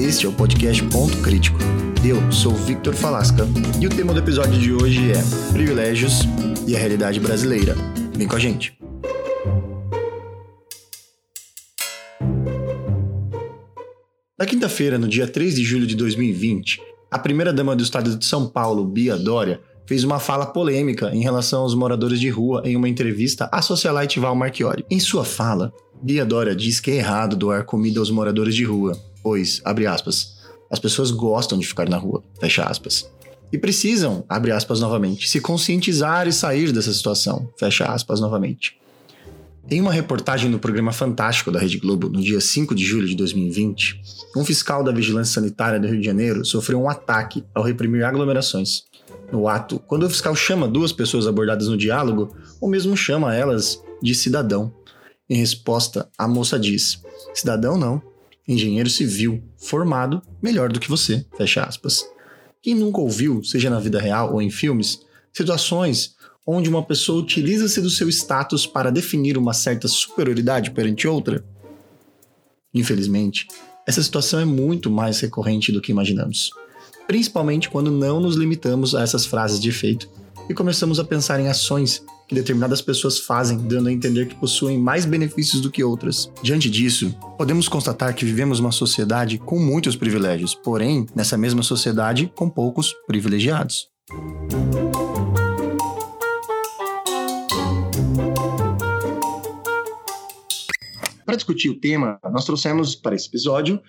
Este é o podcast Ponto Crítico. Eu sou Victor Falasca e o tema do episódio de hoje é Privilégios e a Realidade Brasileira. Vem com a gente. Na quinta-feira, no dia 3 de julho de 2020, a primeira-dama do estado de São Paulo, Bia Dória, fez uma fala polêmica em relação aos moradores de rua em uma entrevista à socialite Val Marchiori. Em sua fala, Bia Dória diz que é errado doar comida aos moradores de rua, pois, abre aspas, as pessoas gostam de ficar na rua, fecha aspas. E precisam, abre aspas novamente, se conscientizar e sair dessa situação, fecha aspas novamente. Em uma reportagem no programa Fantástico da Rede Globo, no dia 5 de julho de 2020, um fiscal da Vigilância Sanitária do Rio de Janeiro sofreu um ataque ao reprimir aglomerações. No ato, quando o fiscal chama duas pessoas abordadas no diálogo, o mesmo chama elas de cidadão. Em resposta, a moça diz: Cidadão não, engenheiro civil, formado, melhor do que você. Fecha aspas. Quem nunca ouviu, seja na vida real ou em filmes, situações onde uma pessoa utiliza-se do seu status para definir uma certa superioridade perante outra? Infelizmente, essa situação é muito mais recorrente do que imaginamos, principalmente quando não nos limitamos a essas frases de efeito e começamos a pensar em ações que determinadas pessoas fazem, dando a entender que possuem mais benefícios do que outras. Diante disso, podemos constatar que vivemos uma sociedade com muitos privilégios, porém, nessa mesma sociedade, com poucos privilegiados. Para discutir o tema, nós trouxemos para esse episódio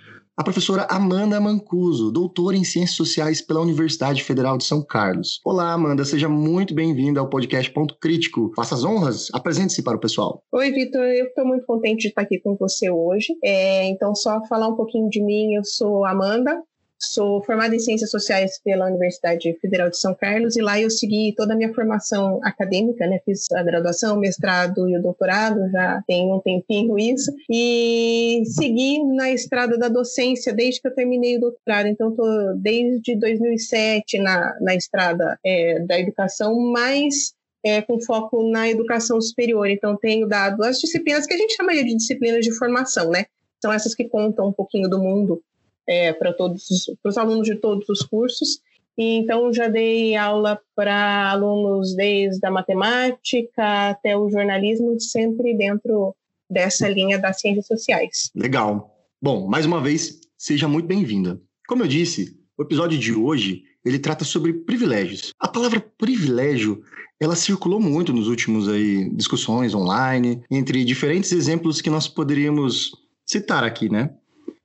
a professora Amanda Mancuso, doutora em Ciências Sociais pela Universidade Federal de São Carlos. Olá, Amanda, seja muito bem-vinda ao podcast Ponto Crítico. Faça as honras, apresente-se para o pessoal. Oi, Vitor, eu estou muito contente de estar aqui com você hoje. É, então, só falar um pouquinho de mim, eu sou Amanda, Sou formada em Ciências Sociais pela Universidade Federal de São Carlos e lá eu segui toda a minha formação acadêmica, né? Fiz a graduação, mestrado e o doutorado, já tem um tempinho isso, e segui na estrada da docência desde que eu terminei o doutorado. Então, estou desde 2007 na, na estrada é, da educação, mas é, com foco na educação superior. Então, tenho dado as disciplinas que a gente chamaria de disciplinas de formação, né? São essas que contam um pouquinho do mundo é, para todos os alunos de todos os cursos. E, então já dei aula para alunos desde a matemática até o jornalismo, sempre dentro dessa linha das ciências sociais. Legal. Bom, mais uma vez, seja muito bem-vinda. Como eu disse, o episódio de hoje ele trata sobre privilégios. A palavra privilégio ela circulou muito nos últimos aí discussões online entre diferentes exemplos que nós poderíamos citar aqui, né?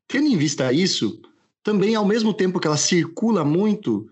Tendo em vista isso, também ao mesmo tempo que ela circula muito,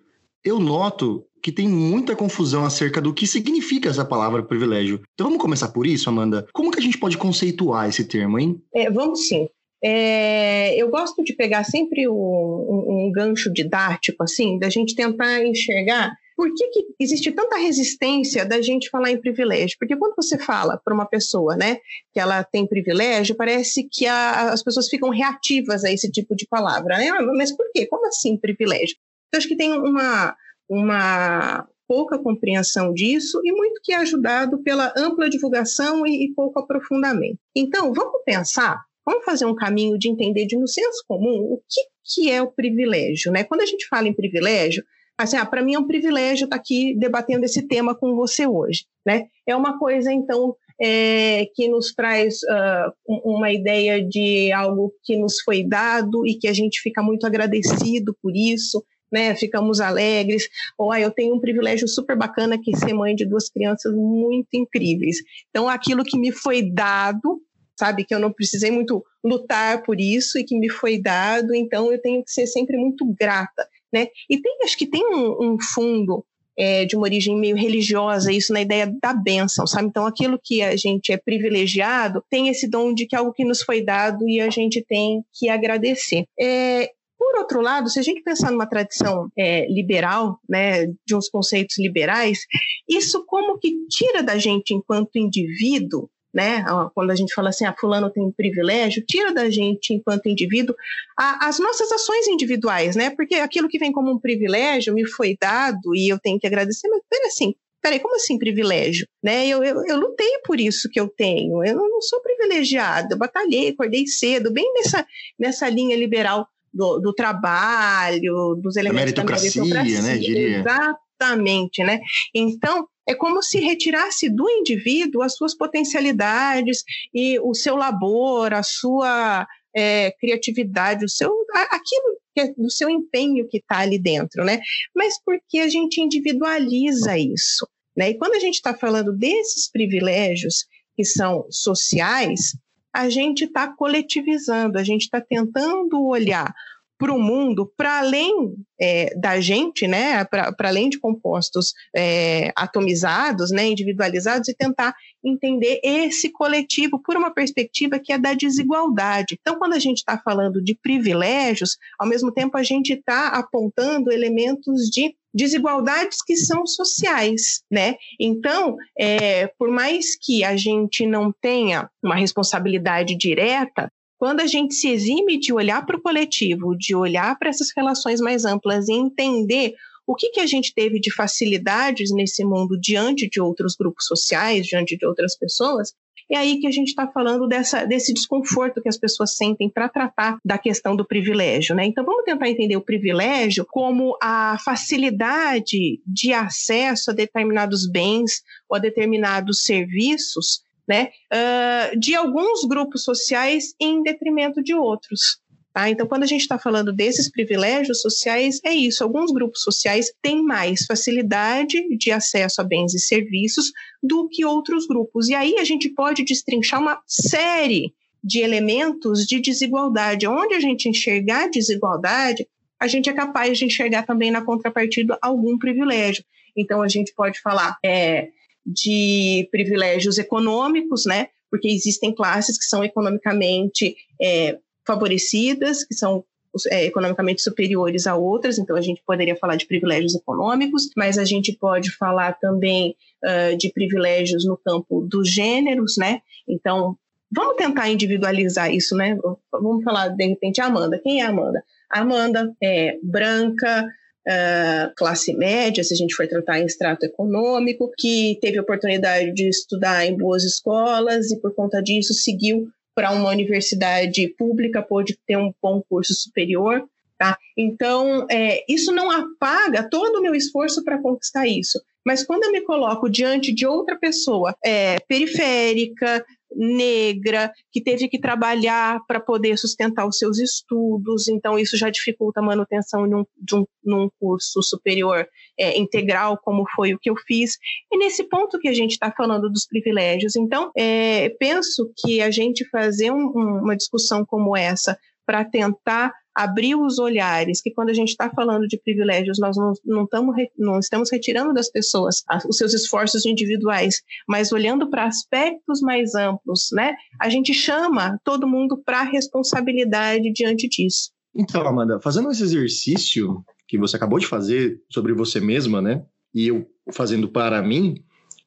eu noto que tem muita confusão acerca do que significa essa palavra privilégio. Então vamos começar por isso, Amanda. Como que a gente pode conceituar esse termo, hein? É, vamos sim. É, eu gosto de pegar sempre um, um, um gancho didático, assim, da gente tentar enxergar por que, que, existe tanta resistência da gente falar em privilégio? Porque quando você fala para uma pessoa, né, que ela tem privilégio, parece que a, as pessoas ficam reativas a esse tipo de palavra. Né? Ah, mas por quê? Como assim privilégio? Então, acho que tem uma, uma pouca compreensão disso e muito que é ajudado pela ampla divulgação e, e pouco aprofundamento. Então, vamos pensar Vamos fazer um caminho de entender de no senso comum o que, que é o privilégio. Né? Quando a gente fala em privilégio, Assim, ah, para mim é um privilégio estar tá aqui debatendo esse tema com você hoje. Né? É uma coisa, então, é, que nos traz uh, uma ideia de algo que nos foi dado e que a gente fica muito agradecido por isso, né? Ficamos alegres. Ou ah, eu tenho um privilégio super bacana que ser mãe de duas crianças muito incríveis. Então, aquilo que me foi dado, sabe, que eu não precisei muito lutar por isso e que me foi dado, então eu tenho que ser sempre muito grata. Né? E tem, acho que tem um, um fundo é, de uma origem meio religiosa, isso na ideia da bênção, sabe? Então, aquilo que a gente é privilegiado tem esse dom de que algo que nos foi dado e a gente tem que agradecer. É, por outro lado, se a gente pensar numa tradição é, liberal, né, de uns conceitos liberais, isso como que tira da gente, enquanto indivíduo, né? Quando a gente fala assim, ah, fulano tem privilégio, tira da gente, enquanto indivíduo, a, as nossas ações individuais, né? Porque aquilo que vem como um privilégio me foi dado e eu tenho que agradecer, mas pera assim, peraí, como assim privilégio? Né? Eu, eu, eu, lutei por isso que eu tenho, eu não sou privilegiada, eu batalhei, acordei cedo, bem nessa, nessa linha liberal do, do trabalho, dos elementos da meritocracia, da meritocracia né? Diria. Exatamente, né? Então, é como se retirasse do indivíduo as suas potencialidades e o seu labor, a sua é, criatividade, o seu, aquilo que é do seu empenho que está ali dentro, né? Mas porque a gente individualiza isso, né? E quando a gente está falando desses privilégios que são sociais, a gente está coletivizando, a gente está tentando olhar para o mundo, para além é, da gente, né, para além de compostos é, atomizados, né, individualizados, e tentar entender esse coletivo por uma perspectiva que é da desigualdade. Então, quando a gente está falando de privilégios, ao mesmo tempo a gente está apontando elementos de desigualdades que são sociais, né? Então, é, por mais que a gente não tenha uma responsabilidade direta, quando a gente se exime de olhar para o coletivo, de olhar para essas relações mais amplas e entender o que, que a gente teve de facilidades nesse mundo diante de outros grupos sociais, diante de outras pessoas, é aí que a gente está falando dessa, desse desconforto que as pessoas sentem para tratar da questão do privilégio. Né? Então, vamos tentar entender o privilégio como a facilidade de acesso a determinados bens ou a determinados serviços né, uh, de alguns grupos sociais em detrimento de outros. Tá? Então, quando a gente está falando desses privilégios sociais, é isso. Alguns grupos sociais têm mais facilidade de acesso a bens e serviços do que outros grupos. E aí a gente pode destrinchar uma série de elementos de desigualdade. Onde a gente enxergar desigualdade, a gente é capaz de enxergar também na contrapartida algum privilégio. Então, a gente pode falar é, de privilégios econômicos, né? Porque existem classes que são economicamente é, favorecidas, que são é, economicamente superiores a outras, então a gente poderia falar de privilégios econômicos, mas a gente pode falar também uh, de privilégios no campo dos gêneros, né? Então, vamos tentar individualizar isso, né? Vamos falar, de repente, a Amanda. Quem é a Amanda? A Amanda é branca, Uh, classe média, se a gente for tratar em extrato econômico, que teve oportunidade de estudar em boas escolas e, por conta disso, seguiu para uma universidade pública, pôde ter um bom curso superior. Tá? Então, é, isso não apaga todo o meu esforço para conquistar isso. Mas quando eu me coloco diante de outra pessoa é, periférica, negra, que teve que trabalhar para poder sustentar os seus estudos, então isso já dificulta a manutenção de um, de um num curso superior é, integral, como foi o que eu fiz. E nesse ponto que a gente está falando dos privilégios. Então, é, penso que a gente fazer um, uma discussão como essa para tentar abrir os olhares, que quando a gente está falando de privilégios, nós não, não, tamo, não estamos retirando das pessoas os seus esforços individuais, mas olhando para aspectos mais amplos, né? A gente chama todo mundo para responsabilidade diante disso. Então, Amanda, fazendo esse exercício que você acabou de fazer sobre você mesma, né? E eu fazendo para mim,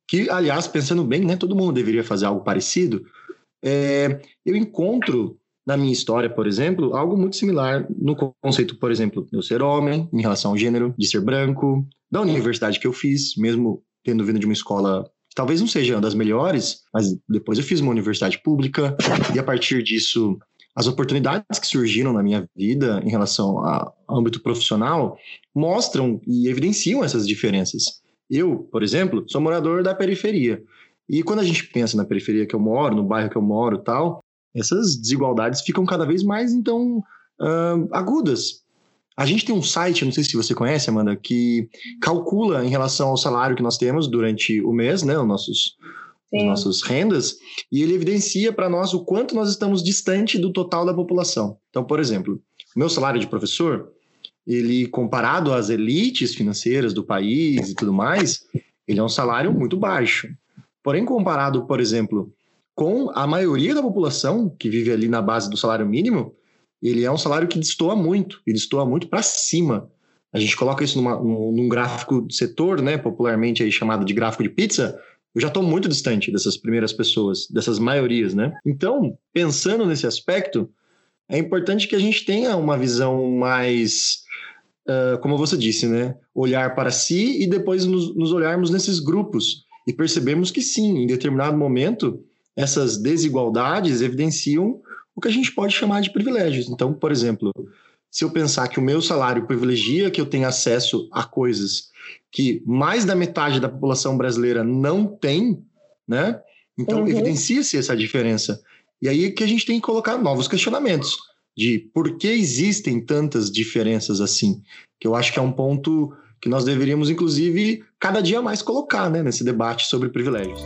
que, aliás, pensando bem, né? Todo mundo deveria fazer algo parecido. É, eu encontro na minha história, por exemplo, algo muito similar no conceito, por exemplo, de eu ser homem, em relação ao gênero, de ser branco, da universidade que eu fiz, mesmo tendo vindo de uma escola talvez não seja uma das melhores, mas depois eu fiz uma universidade pública e a partir disso as oportunidades que surgiram na minha vida em relação ao âmbito profissional mostram e evidenciam essas diferenças. Eu, por exemplo, sou morador da periferia. E quando a gente pensa na periferia que eu moro, no bairro que eu moro, tal, essas desigualdades ficam cada vez mais, então, uh, agudas. A gente tem um site, não sei se você conhece, Amanda, que calcula em relação ao salário que nós temos durante o mês, né, os nossos, as nossas rendas, e ele evidencia para nós o quanto nós estamos distante do total da população. Então, por exemplo, o meu salário de professor, ele comparado às elites financeiras do país e tudo mais, ele é um salário muito baixo. Porém, comparado, por exemplo, com a maioria da população que vive ali na base do salário mínimo, ele é um salário que destoa muito, ele destoa muito para cima. A gente coloca isso numa, num, num, gráfico de setor, né, popularmente aí chamado de gráfico de pizza, eu já estou muito distante dessas primeiras pessoas, dessas maiorias, né? Então, pensando nesse aspecto, é importante que a gente tenha uma visão mais, uh, como você disse, né? Olhar para si e depois nos, nos olharmos nesses grupos e percebemos que sim, em determinado momento, essas desigualdades evidenciam o que a gente pode chamar de privilégios. Então, por exemplo, se eu pensar que o meu salário privilegia que eu tenha acesso a coisas que mais da metade da população brasileira não tem, né? Então uhum. evidencia-se essa diferença. E aí que a gente tem que colocar novos questionamentos de por que existem tantas diferenças assim, que eu acho que é um ponto que nós deveríamos, inclusive, cada dia mais colocar né, nesse debate sobre privilégios.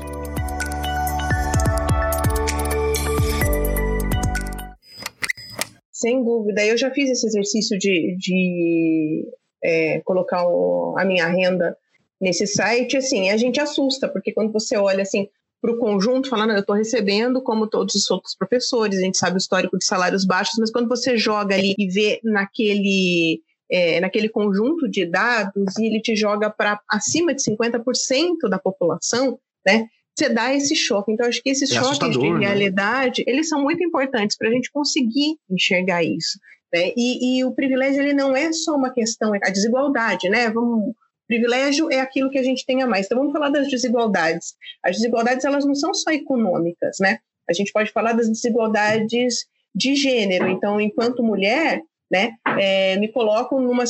Sem dúvida. Eu já fiz esse exercício de, de é, colocar o, a minha renda nesse site. Assim, a gente assusta, porque quando você olha assim para o conjunto, falando, eu estou recebendo como todos os outros professores, a gente sabe o histórico de salários baixos, mas quando você joga ali e vê naquele é, naquele conjunto de dados e ele te joga para acima de 50% da população, né? Você dá esse choque. Então, acho que esses é choques de né? realidade, eles são muito importantes para a gente conseguir enxergar isso. Né? E, e, o privilégio, ele não é só uma questão, a desigualdade, né? Vamos, privilégio é aquilo que a gente tem a mais. Então, vamos falar das desigualdades. As desigualdades, elas não são só econômicas, né? A gente pode falar das desigualdades de gênero. Então, enquanto mulher, né, é, me coloco numa...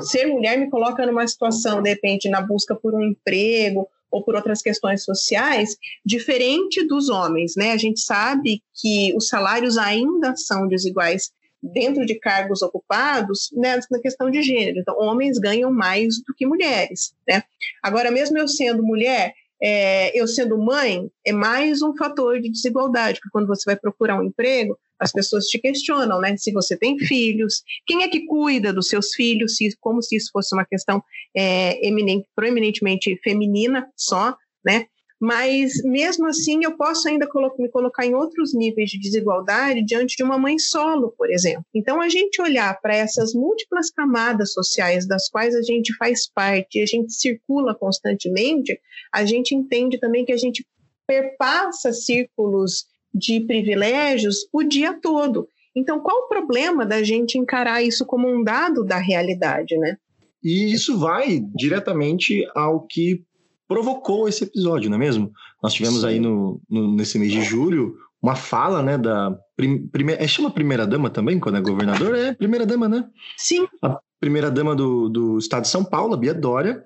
Ser mulher me coloca numa situação, de repente, na busca por um emprego ou por outras questões sociais, diferente dos homens, né? A gente sabe que os salários ainda são desiguais dentro de cargos ocupados né, na questão de gênero. Então, homens ganham mais do que mulheres, né? Agora, mesmo eu sendo mulher, é, eu sendo mãe, é mais um fator de desigualdade, porque quando você vai procurar um emprego, as pessoas te questionam, né? Se você tem filhos, quem é que cuida dos seus filhos, se, como se isso fosse uma questão é, eminente, proeminentemente feminina só, né? Mas mesmo assim, eu posso ainda me colocar em outros níveis de desigualdade diante de uma mãe solo, por exemplo. Então, a gente olhar para essas múltiplas camadas sociais das quais a gente faz parte a gente circula constantemente, a gente entende também que a gente perpassa círculos de privilégios o dia todo. Então, qual o problema da gente encarar isso como um dado da realidade, né? E isso vai diretamente ao que provocou esse episódio, não é mesmo? Nós tivemos Sim. aí no, no, nesse mês de julho uma fala, né, da prim, primeira, é, chama primeira dama também quando é governador, é primeira dama, né? Sim. A primeira dama do, do estado de São Paulo, a Bia Dória,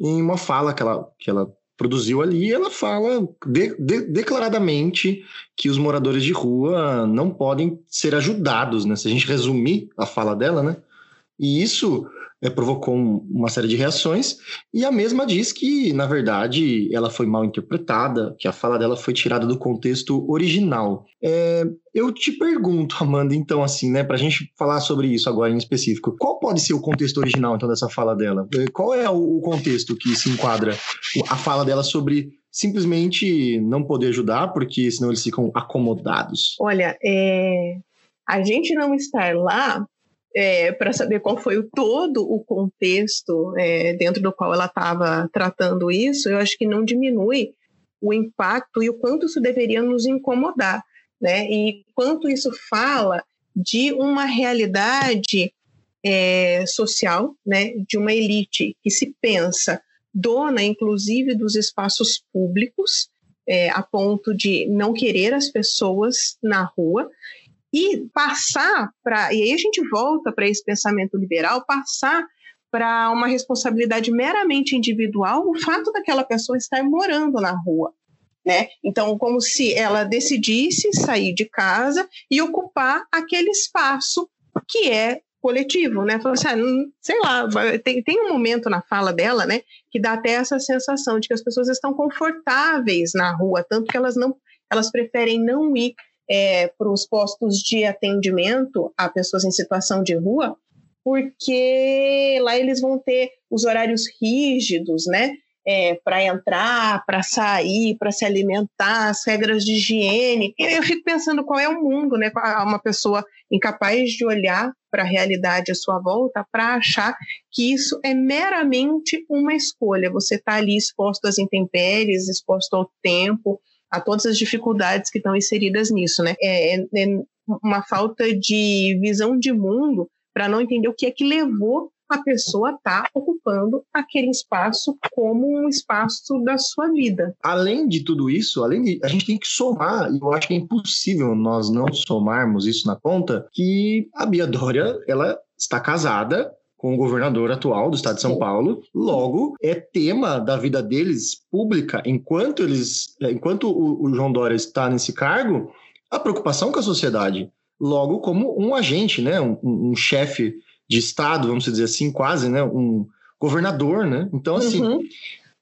em uma fala que ela, que ela produziu ali, ela fala de, de, declaradamente que os moradores de rua não podem ser ajudados, né? Se a gente resumir a fala dela, né? E isso provocou um, uma série de reações, e a mesma diz que, na verdade, ela foi mal interpretada, que a fala dela foi tirada do contexto original. É, eu te pergunto, Amanda, então, assim, né, para a gente falar sobre isso agora em específico, qual pode ser o contexto original, então, dessa fala dela? É, qual é o contexto que se enquadra a fala dela sobre simplesmente não poder ajudar, porque senão eles ficam acomodados? Olha, é... a gente não estar lá é, para saber qual foi o todo o contexto é, dentro do qual ela estava tratando isso, eu acho que não diminui o impacto e o quanto isso deveria nos incomodar, né? E quanto isso fala de uma realidade é, social, né? De uma elite que se pensa dona, inclusive, dos espaços públicos, é, a ponto de não querer as pessoas na rua e passar para. E aí a gente volta para esse pensamento liberal, passar para uma responsabilidade meramente individual o fato daquela pessoa estar morando na rua. Né? Então, como se ela decidisse sair de casa e ocupar aquele espaço que é coletivo, né? Falou assim, ah, sei lá, tem, tem um momento na fala dela, né, que dá até essa sensação de que as pessoas estão confortáveis na rua, tanto que elas não, elas preferem não ir é, para os postos de atendimento a pessoas em situação de rua, porque lá eles vão ter os horários rígidos, né? É, para entrar, para sair, para se alimentar, as regras de higiene. Eu fico pensando qual é o mundo, né? Uma pessoa incapaz de olhar para a realidade à sua volta para achar que isso é meramente uma escolha. Você está ali exposto às intempéries, exposto ao tempo, a todas as dificuldades que estão inseridas nisso, né? É, é uma falta de visão de mundo para não entender o que é que levou a pessoa está ocupando aquele espaço como um espaço da sua vida. Além de tudo isso, além de a gente tem que somar, e eu acho que é impossível nós não somarmos isso na conta, que a Bia Dória, ela está casada com o governador atual do estado de São Paulo. Logo, é tema da vida deles pública, enquanto eles, enquanto o, o João Dória está nesse cargo, a preocupação com a sociedade. Logo, como um agente, né, um, um chefe de estado, vamos dizer assim, quase, né, um governador, né? Então, assim, uhum.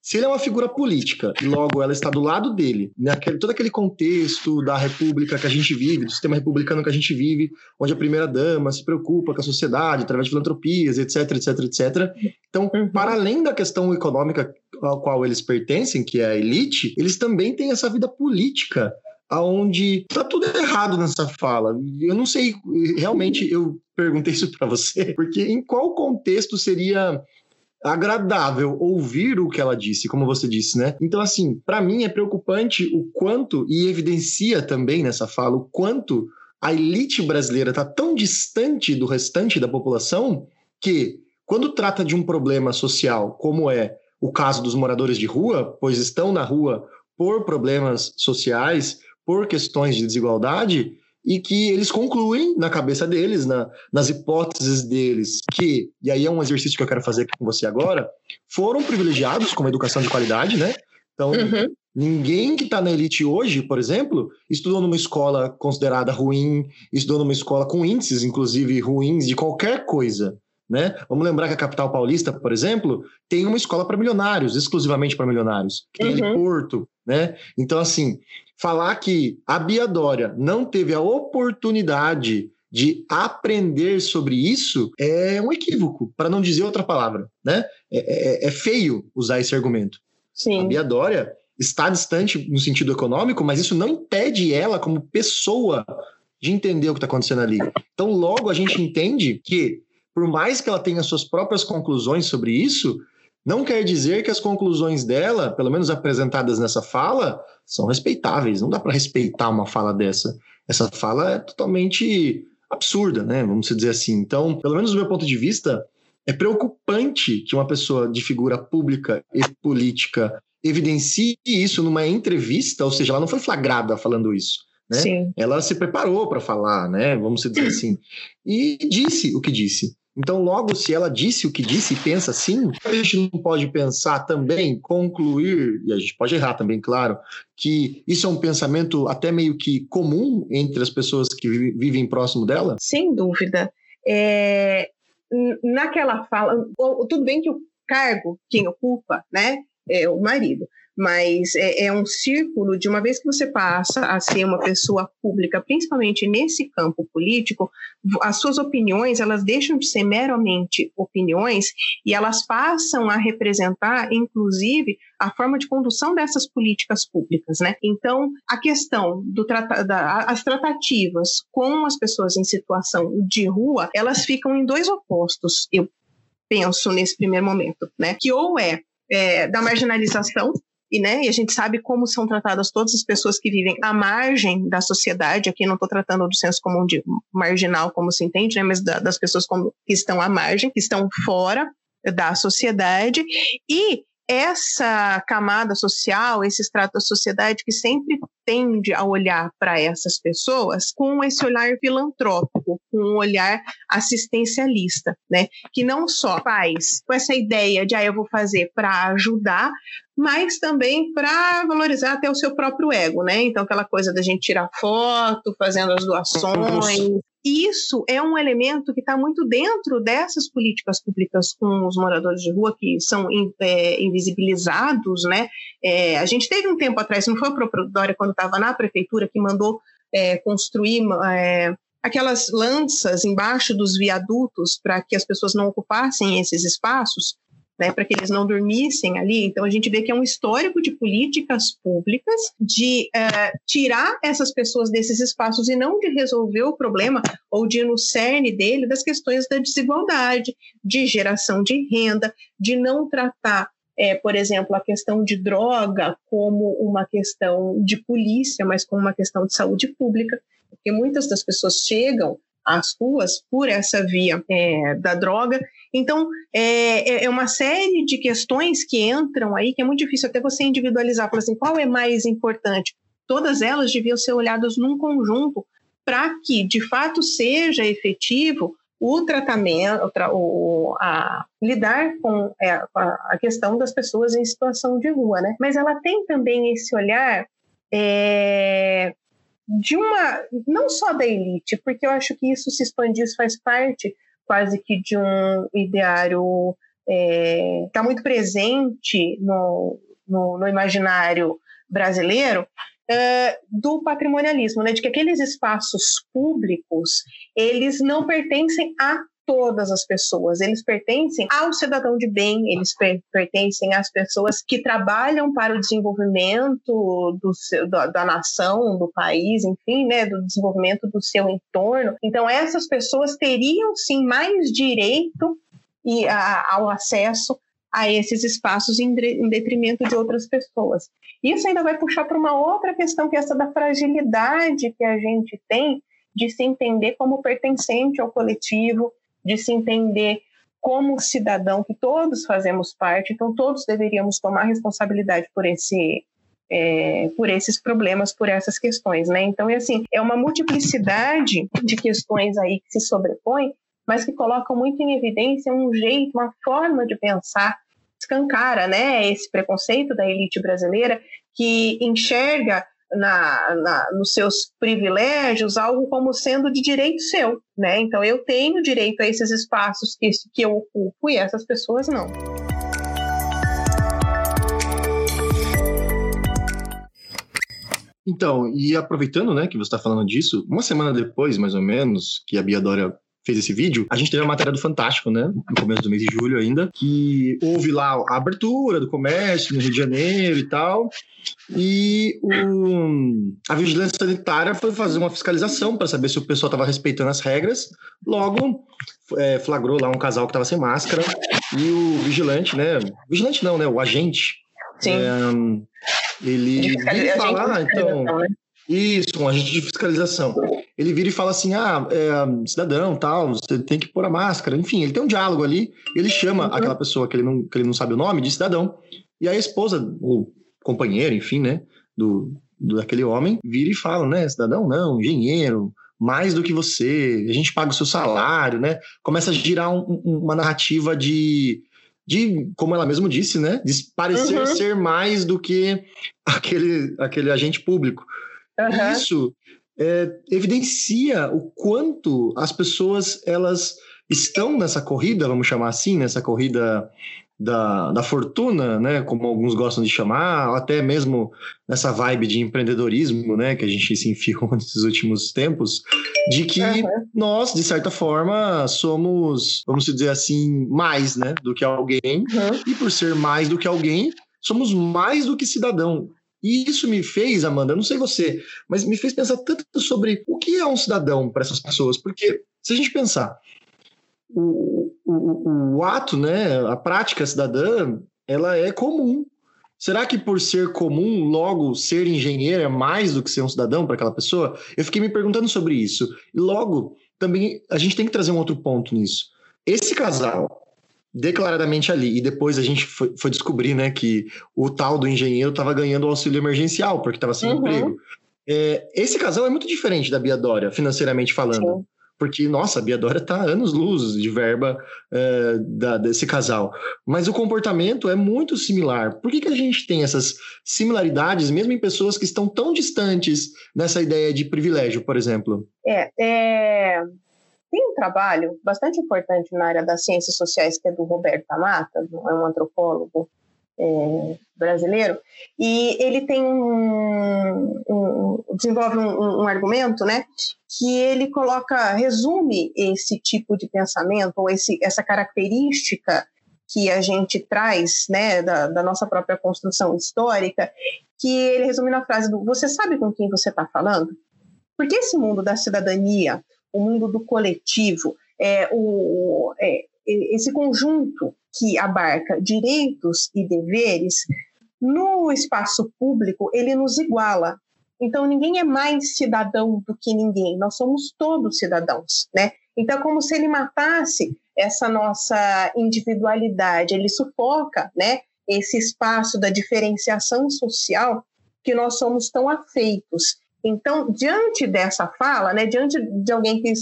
Se ele é uma figura política e logo ela está do lado dele, naquele, todo aquele contexto da república que a gente vive, do sistema republicano que a gente vive, onde a primeira-dama se preocupa com a sociedade através de filantropias, etc, etc, etc. Então, uhum. para além da questão econômica ao qual eles pertencem, que é a elite, eles também têm essa vida política aonde tá tudo errado nessa fala. Eu não sei, realmente eu perguntei isso para você, porque em qual contexto seria agradável ouvir o que ela disse, como você disse, né? Então, assim, para mim é preocupante o quanto, e evidencia também nessa fala, o quanto a elite brasileira está tão distante do restante da população que, quando trata de um problema social, como é o caso dos moradores de rua, pois estão na rua por problemas sociais, por questões de desigualdade, e que eles concluem na cabeça deles, na, nas hipóteses deles, que, e aí é um exercício que eu quero fazer aqui com você agora, foram privilegiados com uma educação de qualidade, né? Então, uhum. ninguém que está na elite hoje, por exemplo, estudou numa escola considerada ruim, estudou numa escola com índices, inclusive, ruins de qualquer coisa. Né? Vamos lembrar que a capital paulista, por exemplo, tem uma escola para milionários, exclusivamente para milionários, que tem uhum. ali Porto, né? Então, assim, falar que a Bia Dória não teve a oportunidade de aprender sobre isso é um equívoco, para não dizer outra palavra, né? É, é, é, feio usar esse argumento. Sim. A Bia Dória está distante no sentido econômico, mas isso não impede ela, como pessoa, de entender o que está acontecendo ali. Então, logo a gente entende que, por mais que ela tenha suas próprias conclusões sobre isso, não quer dizer que as conclusões dela, pelo menos apresentadas nessa fala, são respeitáveis. Não dá para respeitar uma fala dessa. Essa fala é totalmente absurda, né? Vamos dizer assim. Então, pelo menos do meu ponto de vista, é preocupante que uma pessoa de figura pública e política evidencie isso numa entrevista, ou seja, ela não foi flagrada falando isso. Né? Sim. Ela se preparou para falar, né? Vamos dizer assim. E disse o que disse. Então, logo, se ela disse o que disse e pensa assim, a gente não pode pensar também, concluir, e a gente pode errar também, claro, que isso é um pensamento até meio que comum entre as pessoas que vivem próximo dela? Sem dúvida. É, naquela fala, tudo bem que o cargo, quem ocupa, né, é o marido mas é, é, um círculo de uma vez que você passa a ser uma pessoa pública, principalmente nesse campo político, as suas opiniões elas deixam de ser meramente opiniões e elas passam a representar, inclusive, a forma de condução dessas políticas públicas, né? Então, a questão do da, as tratativas com as pessoas em situação de rua, elas ficam em dois opostos. Eu penso nesse primeiro momento, né? Que ou é é, da marginalização e, né, e a gente sabe como são tratadas todas as pessoas que vivem à margem da sociedade. Aqui não estou tratando do senso comum de marginal, como se entende, né, mas da, das pessoas como, que estão à margem, que estão fora da sociedade. E essa camada social, esse extrato da sociedade que sempre tende a olhar para essas pessoas com esse olhar filantrópico, com um olhar assistencialista, né? Que não só faz com essa ideia de ah, eu vou fazer para ajudar, mas também para valorizar até o seu próprio ego, né? Então aquela coisa da gente tirar foto, fazendo as doações, isso é um elemento que está muito dentro dessas políticas públicas com os moradores de rua que são é, invisibilizados, né? É, a gente teve um tempo atrás, não foi o próprio Dória quando estava na prefeitura que mandou é, construir é, aquelas lanças embaixo dos viadutos para que as pessoas não ocupassem esses espaços né, para que eles não dormissem ali. Então, a gente vê que é um histórico de políticas públicas de uh, tirar essas pessoas desses espaços e não de resolver o problema ou de ir no cerne dele das questões da desigualdade, de geração de renda, de não tratar é, por exemplo, a questão de droga como uma questão de polícia, mas como uma questão de saúde pública, porque muitas das pessoas chegam às ruas por essa via é, da droga. Então, é, é, é uma série de questões que entram aí que é muito difícil até você individualizar, falar assim, qual é mais importante? Todas elas deviam ser olhadas num conjunto para que, de fato, seja efetivo o tratamento, o, a, lidar com, é, a questão das pessoas em situação de rua, né? Mas ela tem também esse olhar é, de uma, não só da elite, porque eu acho que isso se expandir, isso faz parte quase que de um ideário é, está muito presente no, no, no imaginário brasileiro, é, do patrimonialismo, né, de que aqueles espaços públicos eles não pertencem a todas as pessoas, eles pertencem ao cidadão de bem, eles per pertencem às pessoas que trabalham para o desenvolvimento do seu, da, da, nação, do país, enfim, né, do desenvolvimento do seu entorno. Então, essas pessoas teriam sim mais direito e, a, ao acesso a esses espaços em, em detrimento de outras pessoas. Isso ainda vai puxar para uma outra questão, que é essa da fragilidade que a gente tem de se entender como pertencente ao coletivo, de se entender como cidadão, que todos fazemos parte, então todos deveríamos tomar responsabilidade por esse é, por esses problemas, por essas questões, né? Então, é assim, é uma multiplicidade de questões aí que se sobrepõem, mas que colocam muito em evidência um jeito, uma forma de pensar escancara, né? Esse preconceito da elite brasileira que enxerga na, na, nos seus privilégios algo como sendo de direito seu, né? Então eu tenho direito a esses espaços que, que eu ocupo e essas pessoas não. Então, e aproveitando, né, que você está falando disso, uma semana depois, mais ou menos, que a Bia Dória fez esse vídeo, a gente teve a matéria do Fantástico, né? No começo do mês de julho ainda, que houve lá a abertura do comércio no Rio de Janeiro e tal. E o, a vigilância sanitária foi fazer uma fiscalização para saber se o pessoal estava respeitando as regras. Logo, é, flagrou lá um casal que estava sem máscara e o vigilante, né? Vigilante não, né? O agente. Sim. É, ele fala, ah, então. Né? Isso, um agente de fiscalização. Ele vira e fala assim: ah, é, cidadão, tal, você tem que pôr a máscara. Enfim, ele tem um diálogo ali, ele chama uhum. aquela pessoa que ele, não, que ele não sabe o nome de cidadão. E a esposa, o companheiro, enfim, né, do, do daquele homem, vira e fala, né, cidadão, não, engenheiro, mais do que você, a gente paga o seu salário, né? Começa a girar um, uma narrativa de, de, como ela mesma disse, né? De parecer uhum. ser mais do que aquele, aquele agente público. Uhum. Isso é, evidencia o quanto as pessoas elas estão nessa corrida, vamos chamar assim, nessa corrida da, da fortuna, né, como alguns gostam de chamar, até mesmo nessa vibe de empreendedorismo, né, que a gente se enfiou nesses últimos tempos, de que uhum. nós, de certa forma, somos, vamos dizer assim, mais, né, do que alguém, uhum. e por ser mais do que alguém, somos mais do que cidadão. E isso me fez, Amanda, não sei você, mas me fez pensar tanto sobre o que é um cidadão para essas pessoas. Porque se a gente pensar, o, o, o ato, né, a prática cidadã, ela é comum. Será que por ser comum, logo ser engenheiro é mais do que ser um cidadão para aquela pessoa? Eu fiquei me perguntando sobre isso. E logo, também a gente tem que trazer um outro ponto nisso. Esse casal declaradamente ali. E depois a gente foi, foi descobrir né, que o tal do engenheiro estava ganhando o auxílio emergencial, porque estava sem uhum. emprego. É, esse casal é muito diferente da Bia Dória, financeiramente falando. Sim. Porque, nossa, a Bia Dória está anos luz de verba é, da, desse casal. Mas o comportamento é muito similar. Por que, que a gente tem essas similaridades, mesmo em pessoas que estão tão distantes nessa ideia de privilégio, por exemplo? É, é tem um trabalho bastante importante na área das ciências sociais, que é do Roberto Amata, é um antropólogo é, brasileiro, e ele tem um, um desenvolve um, um, argumento, né, que ele coloca, resume esse tipo de pensamento ou esse, essa característica que a gente traz, né, da, da nossa própria construção histórica, que ele resume na frase do: você sabe com quem você está falando? Porque esse mundo da cidadania, o mundo do coletivo, é, o, é, esse conjunto que abarca direitos e deveres, no espaço público, ele nos iguala. Então ninguém é mais cidadão do que ninguém. Nós somos todos cidadãos, né? Então é como se ele matasse essa nossa individualidade, ele sufoca, né? Esse espaço da diferenciação social que nós somos tão afeitos. Então, diante dessa fala, né, diante de alguém que,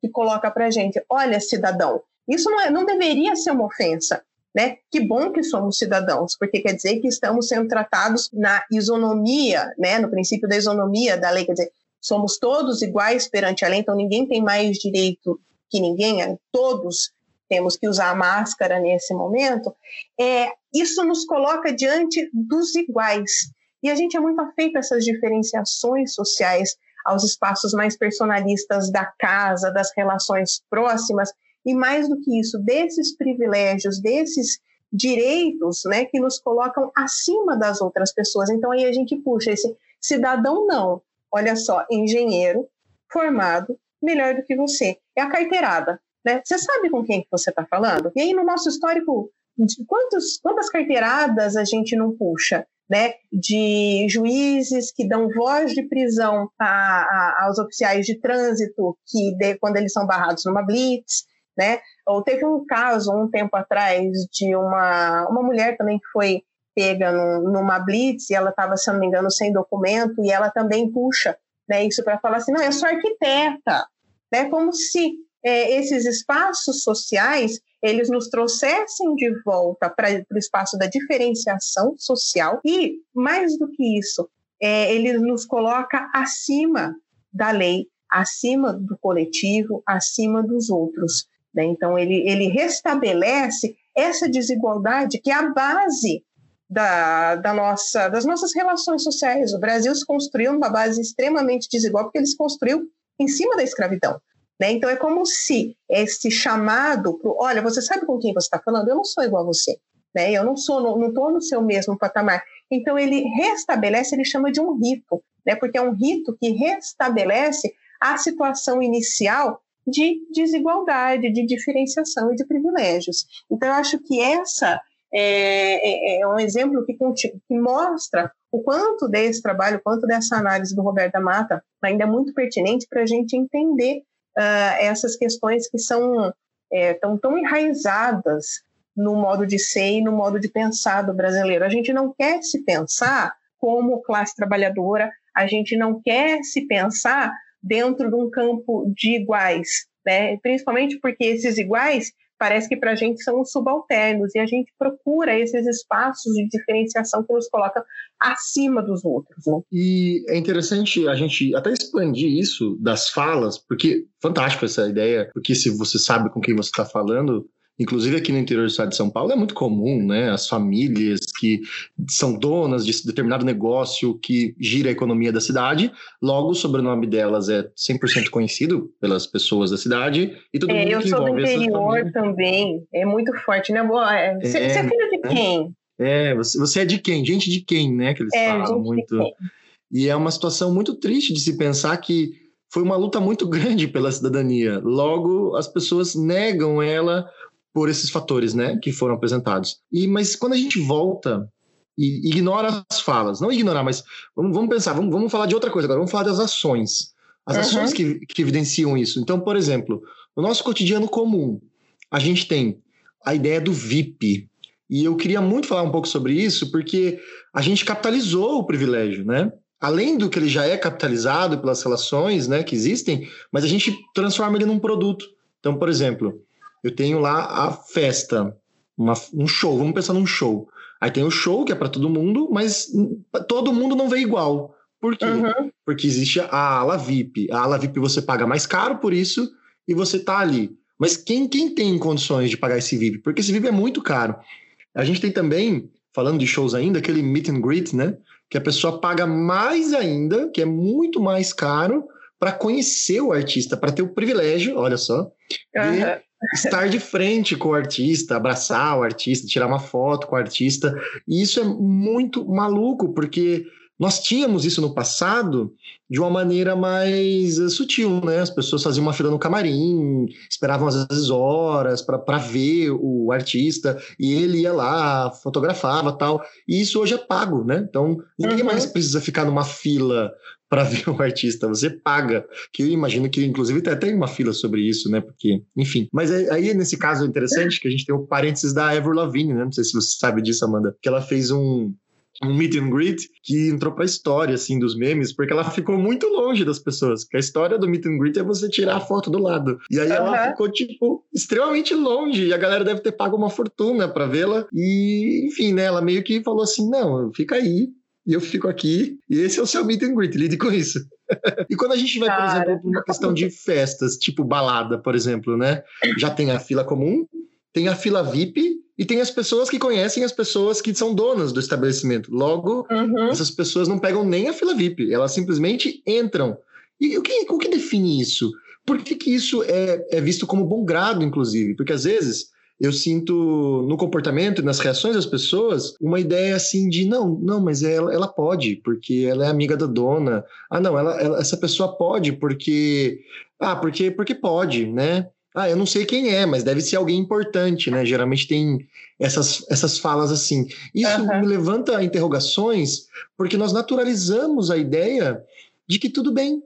que coloca para gente, olha, cidadão, isso não, é, não deveria ser uma ofensa, né? Que bom que somos cidadãos, porque quer dizer que estamos sendo tratados na isonomia, né? No princípio da isonomia da lei, quer dizer, somos todos iguais perante a lei, então ninguém tem mais direito que ninguém, é, todos temos que usar máscara nesse momento. É, isso nos coloca diante dos iguais. E a gente é muito afeito a essas diferenciações sociais, aos espaços mais personalistas da casa, das relações próximas, e mais do que isso, desses privilégios, desses direitos, né, que nos colocam acima das outras pessoas. Então aí a gente puxa esse cidadão não. Olha só, engenheiro formado, melhor do que você. É a carteirada, né? Você sabe com quem que você está falando? E aí no nosso histórico, quantos, quantas carteiradas a gente não puxa? Né, de juízes que dão voz de prisão a, a, aos oficiais de trânsito que de, quando eles são barrados numa blitz, né? Ou teve um caso um tempo atrás de uma, uma mulher também que foi pega num, numa blitz e ela estava, se não me engano, sem documento e ela também puxa né, isso para falar assim, não, eu sou arquiteta, né? Como se é, esses espaços sociais eles nos trouxessem de volta para o espaço da diferenciação social e, mais do que isso, é, ele nos coloca acima da lei, acima do coletivo, acima dos outros. Né? Então, ele, ele restabelece essa desigualdade que é a base da, da nossa, das nossas relações sociais. O Brasil se construiu numa base extremamente desigual, porque ele se construiu em cima da escravidão. Né? Então, é como se esse chamado, pro, olha, você sabe com quem você está falando? Eu não sou igual a você. Né? Eu não sou, não estou no seu mesmo patamar. Então, ele restabelece, ele chama de um rito, né? porque é um rito que restabelece a situação inicial de desigualdade, de diferenciação e de privilégios. Então, eu acho que essa é, é, é um exemplo que, que, mostra o quanto desse trabalho, o quanto dessa análise do Roberto Mata ainda é muito pertinente para a gente entender uh, essas questões que são é, tão, tão enraizadas no modo de ser e no modo de pensar do brasileiro. A gente não quer se pensar como classe trabalhadora, a gente não quer se pensar dentro de um campo de iguais, né? principalmente porque esses iguais parece que para a gente são os subalternos e a gente procura esses espaços de diferenciação que nos colocam acima dos outros. Né? E é interessante a gente até expandir isso das falas, porque fantástico essa ideia, porque se você sabe com quem você está falando, Inclusive aqui no interior do estado de São Paulo é muito comum, né? As famílias que são donas de determinado negócio que gira a economia da cidade, logo o sobrenome delas é 100% conhecido pelas pessoas da cidade e todo é, mundo que envolve Eu sou do interior também, é muito forte, né? É, você é, é filho de né? quem? É, você, você é de quem? Gente de quem, né? Que eles é, falam muito. E é uma situação muito triste de se pensar que foi uma luta muito grande pela cidadania. Logo, as pessoas negam ela por esses fatores, né, que foram apresentados. E mas quando a gente volta e ignora as falas, não ignorar, mas vamos, vamos pensar, vamos, vamos falar de outra coisa agora, vamos falar das ações, as uhum. ações que, que evidenciam isso. Então, por exemplo, no nosso cotidiano comum, a gente tem a ideia do VIP. E eu queria muito falar um pouco sobre isso, porque a gente capitalizou o privilégio, né? Além do que ele já é capitalizado pelas relações né, que existem, mas a gente transforma ele num produto. Então, por exemplo, eu tenho lá a festa, uma, um show, vamos pensar num show. Aí tem o show, que é para todo mundo, mas todo mundo não vê igual. Por quê? Uhum. Porque existe a ala VIP. A ala VIP você paga mais caro por isso e você tá ali. Mas quem, quem tem condições de pagar esse VIP? Porque esse VIP é muito caro. A gente tem também, falando de shows ainda, aquele meet and greet, né? Que a pessoa paga mais ainda, que é muito mais caro, para conhecer o artista, para ter o privilégio, olha só, uhum estar de frente com o artista, abraçar o artista, tirar uma foto com o artista. E isso é muito maluco, porque nós tínhamos isso no passado de uma maneira mais uh, sutil, né? As pessoas faziam uma fila no camarim, esperavam às vezes horas para ver o artista e ele ia lá, fotografava tal. E isso hoje é pago, né? Então ninguém uhum. mais precisa ficar numa fila para ver o artista, você paga. Que eu imagino que, inclusive, até tem uma fila sobre isso, né? Porque, enfim. Mas aí, nesse caso, é interessante que a gente tem o parênteses da Ever Lavigne, né? Não sei se você sabe disso, Amanda, que ela fez um, um meet and greet que entrou para a história assim dos memes, porque ela ficou muito longe das pessoas. Que a história do meet and greet é você tirar a foto do lado. E aí uhum. ela ficou tipo extremamente longe e a galera deve ter pago uma fortuna para vê-la. E enfim, né, ela meio que falou assim: "Não, fica aí, e eu fico aqui, e esse é o seu meet and greet, lide com isso. e quando a gente vai, por exemplo, para uma questão de festas, tipo balada, por exemplo, né? Já tem a fila comum, tem a fila VIP e tem as pessoas que conhecem as pessoas que são donas do estabelecimento. Logo, uhum. essas pessoas não pegam nem a fila VIP, elas simplesmente entram. E o que, o que define isso? Por que, que isso é, é visto como bom grado, inclusive? Porque às vezes eu sinto no comportamento e nas reações das pessoas uma ideia assim de não, não, mas ela, ela pode, porque ela é amiga da dona. Ah, não, ela, ela, essa pessoa pode porque. Ah, porque, porque pode, né? Ah, eu não sei quem é, mas deve ser alguém importante, né? Geralmente tem essas, essas falas assim. Isso uhum. me levanta interrogações, porque nós naturalizamos a ideia de que tudo bem,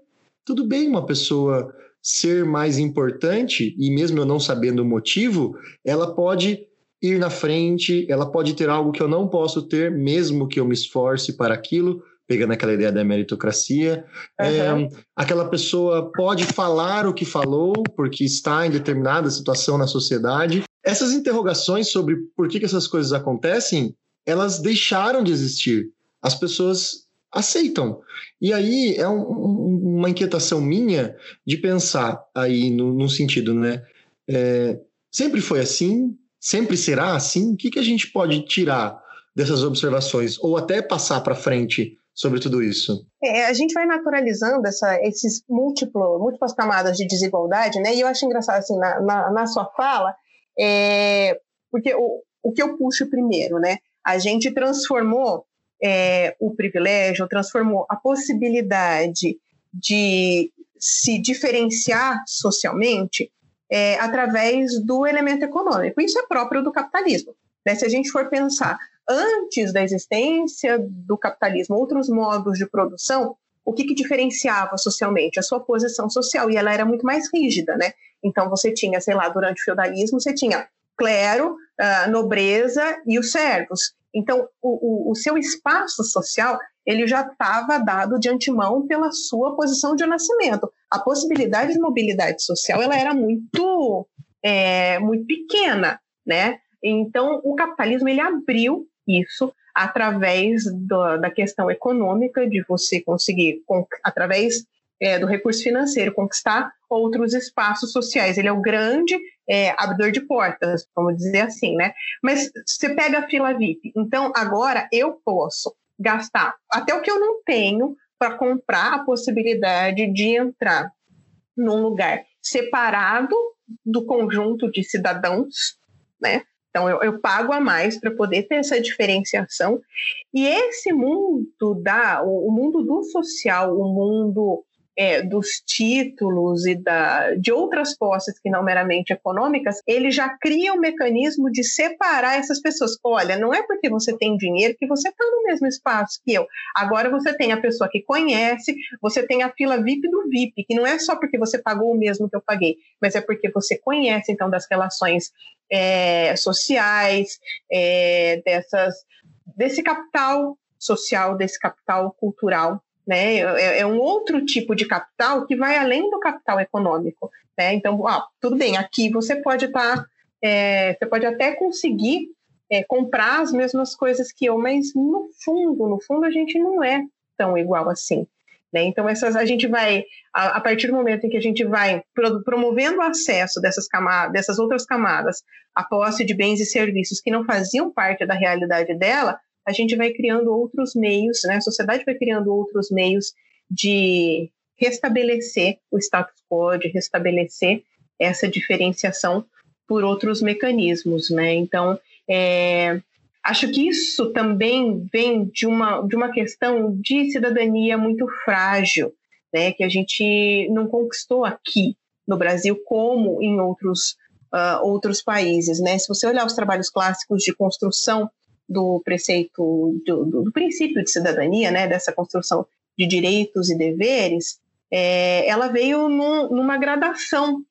tudo bem uma pessoa ser mais importante, e mesmo eu não sabendo o motivo, ela pode ir na frente, ela pode ter algo que eu não posso ter, mesmo que eu me esforce para aquilo, pegando aquela ideia da meritocracia. Uhum. É, aquela pessoa pode falar o que falou, porque está em determinada situação na sociedade. Essas interrogações sobre por que, que essas coisas acontecem, elas deixaram de existir. As pessoas aceitam. E aí é um, um, uma inquietação minha de pensar aí no, no sentido, né? É, sempre foi assim? Sempre será assim? O que, que a gente pode tirar dessas observações? Ou até passar para frente sobre tudo isso? É, a gente vai naturalizando essa, esses múltiplo, múltiplas camadas de desigualdade, né? E eu acho engraçado, assim, na, na, na sua fala, é, porque o, o que eu puxo primeiro, né? A gente transformou é, o privilégio, transformou a possibilidade de se diferenciar socialmente é, através do elemento econômico. Isso é próprio do capitalismo. Né? Se a gente for pensar antes da existência do capitalismo, outros modos de produção, o que, que diferenciava socialmente? A sua posição social, e ela era muito mais rígida, né? Então você tinha, sei lá, durante o feudalismo, você tinha clero, a nobreza e os servos. Então, o, o, o seu espaço social ele já estava dado de antemão pela sua posição de nascimento. A possibilidade de mobilidade social ela era muito, é, muito pequena, né? Então, o capitalismo ele abriu isso através do, da questão econômica, de você conseguir, através é, do recurso financeiro, conquistar outros espaços sociais. Ele é o grande é, abridor de portas, vamos dizer assim, né? Mas você pega a fila VIP. Então, agora eu posso gastar até o que eu não tenho para comprar a possibilidade de entrar num lugar separado do conjunto de cidadãos, né? Então, eu, eu pago a mais para poder ter essa diferenciação. E esse mundo da, o, o mundo do social, o mundo é, dos títulos e da, de outras posses que não meramente econômicas, ele já cria um mecanismo de separar essas pessoas. Olha, não é porque você tem dinheiro que você está no mesmo espaço que eu. Agora você tem a pessoa que conhece, você tem a fila VIP do VIP, que não é só porque você pagou o mesmo que eu paguei, mas é porque você conhece, então, das relações é, sociais, é, dessas, desse capital social, desse capital cultural né? É, é, um outro tipo de capital que vai além do capital econômico, né? Então, tudo bem, aqui você pode estar, tá, é, você pode até conseguir é, comprar as mesmas coisas que eu, mas no fundo, no fundo a gente não é tão igual assim. Né? Então, essas, a gente vai, a, a, partir do momento em que a gente vai pro, promovendo o acesso dessas, camadas, dessas outras camadas à posse de bens e serviços que não faziam parte da realidade dela, a gente vai criando outros meios, né? a sociedade vai criando outros meios de restabelecer o status quo, de restabelecer essa diferenciação por outros mecanismos, né? Então, é, Acho que isso também vem de uma, de uma questão de cidadania muito frágil, né, que a gente não conquistou aqui no Brasil como em outros, uh, outros países. Né? Se você olhar os trabalhos clássicos de construção do preceito, do, do, do princípio de cidadania, né, dessa construção de direitos e deveres, é, ela veio num, numa gradação,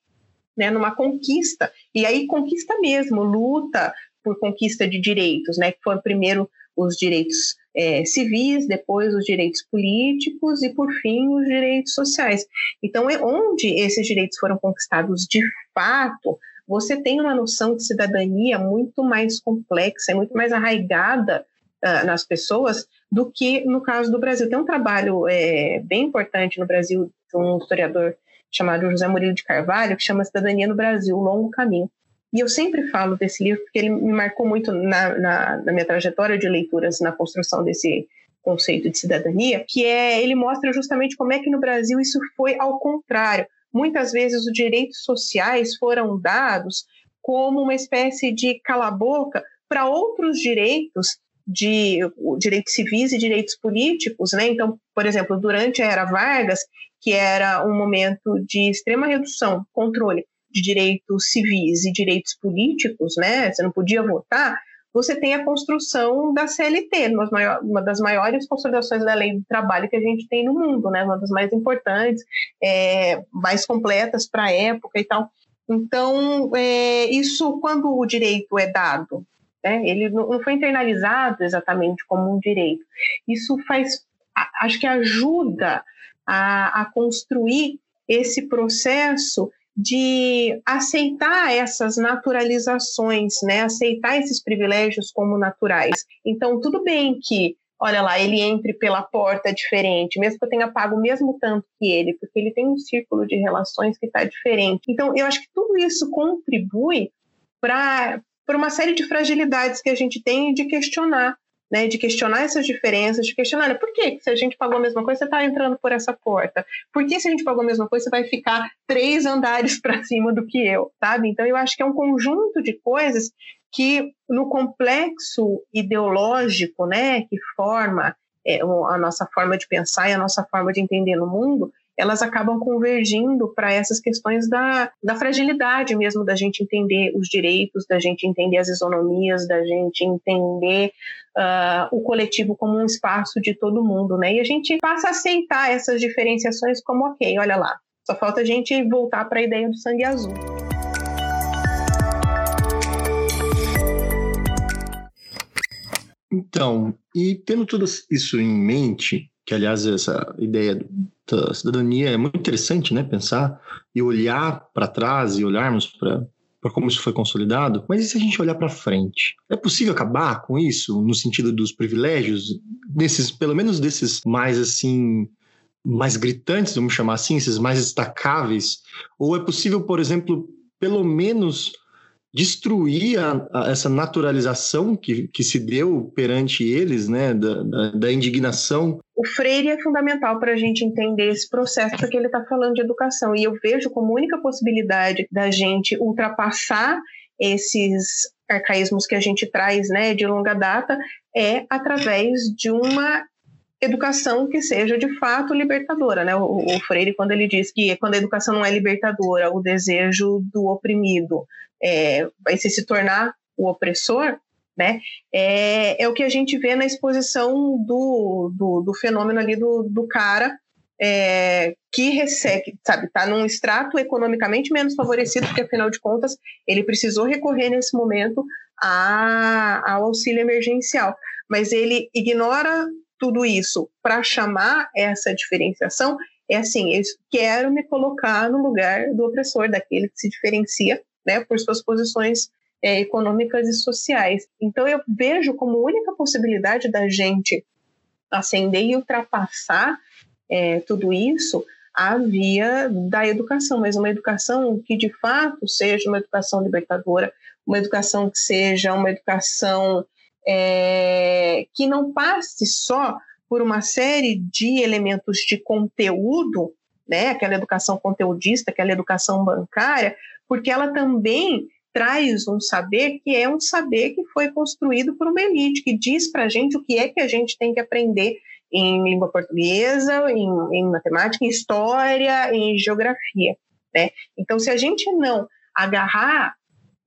né, numa conquista, e aí conquista mesmo, luta por conquista de direitos, né, que foi primeiro os direitos é, civis, depois os direitos políticos e, por fim, os direitos sociais. Então, é onde esses direitos foram conquistados de fato, você tem uma noção de cidadania muito mais complexa, muito mais arraigada uh, nas pessoas do que no caso do Brasil. Tem um trabalho é, bem importante no Brasil de um historiador chamado José Murilo de Carvalho, que chama Cidadania no Brasil, Longo Caminho. E eu sempre falo desse livro porque ele me marcou muito na, na, na minha trajetória de leituras na construção desse conceito de cidadania, que é ele mostra justamente como é que no Brasil isso foi ao contrário. Muitas vezes os direitos sociais foram dados como uma espécie de cala-boca para outros direitos de direitos civis e direitos políticos, né? Então, por exemplo, durante a era Vargas, que era um momento de extrema redução, controle de direitos civis e direitos políticos, né? Você não podia votar. Você tem a construção da CLT, uma das maiores consolidações da lei do trabalho que a gente tem no mundo, né? Uma das mais importantes, é, mais completas para a época e tal. Então, é, isso quando o direito é dado, né? Ele não foi internalizado exatamente como um direito. Isso faz, acho que ajuda a, a construir esse processo de aceitar essas naturalizações, né? aceitar esses privilégios como naturais. Então, tudo bem que, olha lá, ele entre pela porta diferente, mesmo que eu tenha pago o mesmo tanto que ele, porque ele tem um círculo de relações que está diferente. Então, eu acho que tudo isso contribui para uma série de fragilidades que a gente tem de questionar né, de questionar essas diferenças, de questionar, né, por que se a gente pagou a mesma coisa, você está entrando por essa porta? Por que se a gente pagou a mesma coisa, você vai ficar três andares para cima do que eu, sabe? Então, eu acho que é um conjunto de coisas que, no complexo ideológico, né, que forma é, a nossa forma de pensar e a nossa forma de entender no mundo, elas acabam convergindo para essas questões da, da fragilidade mesmo, da gente entender os direitos, da gente entender as isonomias, da gente entender uh, o coletivo como um espaço de todo mundo, né? E a gente passa a aceitar essas diferenciações como ok, olha lá, só falta a gente voltar para a ideia do sangue azul. Então, e tendo tudo isso em mente, que aliás essa ideia da cidadania é muito interessante, né? Pensar e olhar para trás e olharmos para para como isso foi consolidado, mas e se a gente olhar para frente? É possível acabar com isso no sentido dos privilégios, desses, pelo menos desses mais assim, mais gritantes, vamos chamar assim, esses mais destacáveis? Ou é possível, por exemplo, pelo menos destruir a, a, essa naturalização que, que se deu perante eles, né, da, da, da indignação. O Freire é fundamental para a gente entender esse processo, porque ele está falando de educação, e eu vejo como única possibilidade da gente ultrapassar esses arcaísmos que a gente traz né, de longa data é através de uma educação que seja de fato libertadora, né? O, o, Freire quando ele diz que quando a educação não é libertadora, o desejo do oprimido é, vai se, tornar o opressor, né? É, é o que a gente vê na exposição do, do, do fenômeno ali do, do cara é, que recebe, sabe, está num extrato economicamente menos favorecido, porque afinal de contas ele precisou recorrer nesse momento a, ao auxílio emergencial, mas ele ignora tudo isso para chamar essa diferenciação. É assim, eu quero me colocar no lugar do opressor, daquele que se diferencia né, por suas posições é, econômicas e sociais. Então, eu vejo como única possibilidade da gente ascender e ultrapassar é, tudo isso a via da educação, mas uma educação que de fato seja uma educação libertadora, uma educação que seja uma educação é, que não passe só por uma série de elementos de conteúdo, né, aquela educação conteudista, aquela educação bancária, porque ela também traz um saber que é um saber que foi construído por uma elite, que diz para a gente o que é que a gente tem que aprender em língua portuguesa, em, em matemática, em história, em geografia. Né? Então, se a gente não agarrar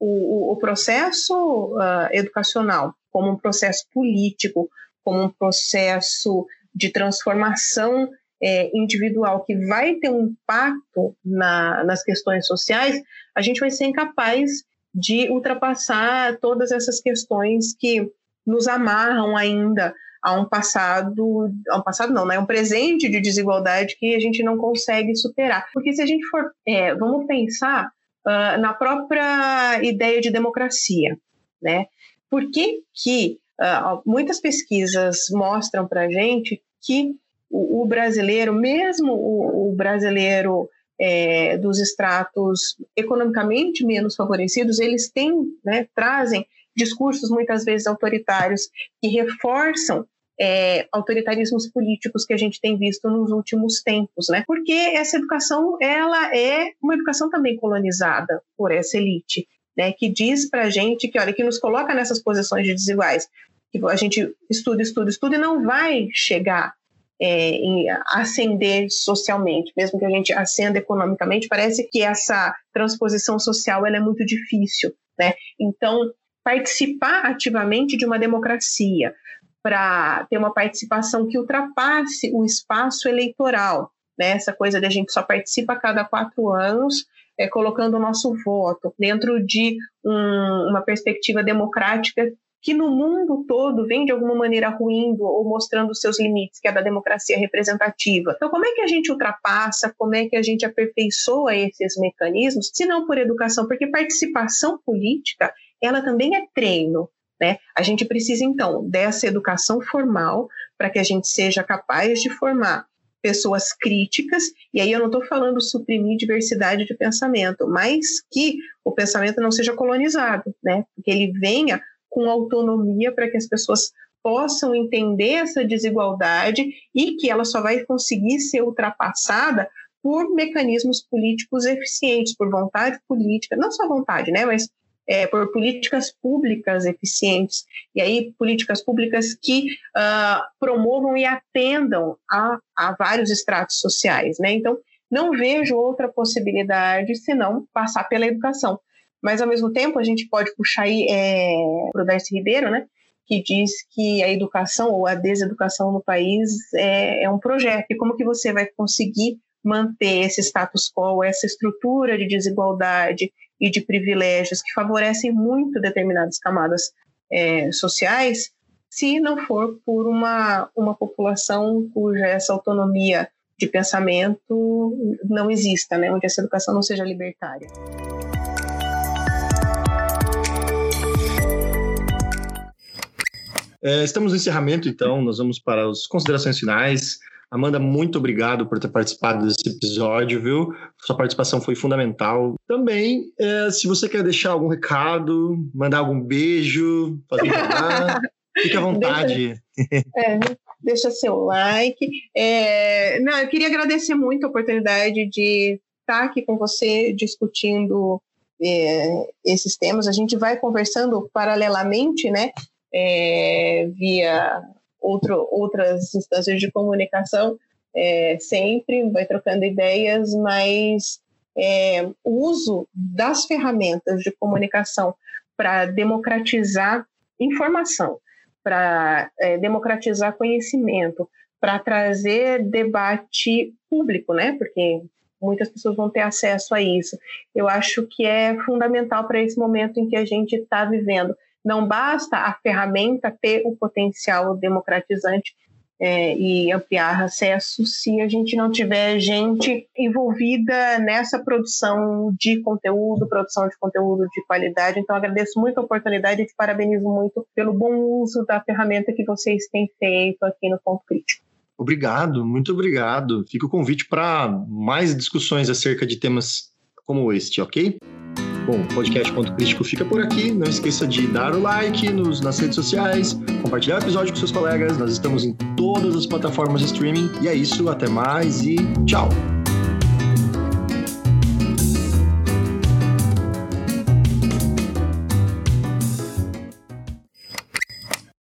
o, o, processo uh, educacional como um processo político, como um processo de transformação é, individual que vai ter um impacto na, nas questões sociais, a gente vai ser incapaz de ultrapassar todas essas questões que nos amarram ainda a um passado, a um passado não, né? Um presente de desigualdade que a gente não consegue superar. Porque se a gente for, é, vamos pensar uh, na própria ideia de democracia, né? Por que que uh, muitas pesquisas mostram para gente que o, o, brasileiro, mesmo o, o brasileiro é, dos estratos economicamente menos favorecidos, eles têm, né, trazem discursos muitas vezes autoritários que reforçam é, autoritarismos políticos que a gente tem visto nos últimos tempos, né? Porque essa educação ela é uma educação também colonizada por essa elite, né? Que diz para a gente que olha que nos coloca nessas posições de desiguais, que a gente estuda, estuda, estuda e não vai chegar é, ascender socialmente, mesmo que a gente ascenda economicamente, parece que essa transposição social ela é muito difícil, né? Então participar ativamente de uma democracia, para ter uma participação que ultrapasse o espaço eleitoral, né? Essa coisa de a gente só participa a cada quatro anos, é, colocando o nosso voto dentro de um, uma perspectiva democrática que no mundo todo vem de alguma maneira ruindo ou mostrando seus limites, que é da democracia representativa. Então, como é que a gente ultrapassa, como é que a gente aperfeiçoa esses mecanismos, se não por educação? Porque participação política, ela também é treino, né? A gente precisa, então, dessa educação formal para que a gente seja capaz de formar pessoas críticas, e aí eu não estou falando suprimir diversidade de pensamento, mas que o pensamento não seja colonizado, né? que ele venha com autonomia para que as pessoas possam entender essa desigualdade e que ela só vai conseguir ser ultrapassada por mecanismos políticos eficientes, por vontade política, não só vontade, né, mas é, por políticas públicas eficientes, e aí políticas públicas que uh, promovam e atendam a, a vários estratos sociais. Né? Então, não vejo outra possibilidade senão passar pela educação. Mas, ao mesmo tempo, a gente pode puxar aí é, para o Darcy Ribeiro, né? que diz que a educação ou a deseducação no país é, é um projeto. E como que você vai conseguir manter esse status quo, essa estrutura de desigualdade e de privilégios que favorecem muito determinadas camadas é, sociais, se não for por uma, uma população cuja essa autonomia de pensamento não exista, né? onde essa educação não seja libertária. Estamos no encerramento, então, nós vamos para as considerações finais. Amanda, muito obrigado por ter participado desse episódio, viu? Sua participação foi fundamental. Também, é, se você quer deixar algum recado, mandar algum beijo, fazer falar, fique à vontade. Deixa, é, deixa seu like. É, não, eu queria agradecer muito a oportunidade de estar aqui com você discutindo é, esses temas. A gente vai conversando paralelamente, né? É, via outro, outras instâncias de comunicação, é, sempre vai trocando ideias, mas é, o uso das ferramentas de comunicação para democratizar informação, para é, democratizar conhecimento, para trazer debate público, né? Porque muitas pessoas vão ter acesso a isso. Eu acho que é fundamental para esse momento em que a gente está vivendo. Não basta a ferramenta ter o potencial democratizante é, e ampliar acesso se a gente não tiver gente envolvida nessa produção de conteúdo, produção de conteúdo de qualidade. Então, agradeço muito a oportunidade e te parabenizo muito pelo bom uso da ferramenta que vocês têm feito aqui no Ponto Crítico. Obrigado, muito obrigado. Fica o convite para mais discussões acerca de temas como este, ok? Bom, o podcast Ponto Crítico fica por aqui. Não esqueça de dar o like nos, nas redes sociais, compartilhar o episódio com seus colegas. Nós estamos em todas as plataformas de streaming. E é isso, até mais e tchau!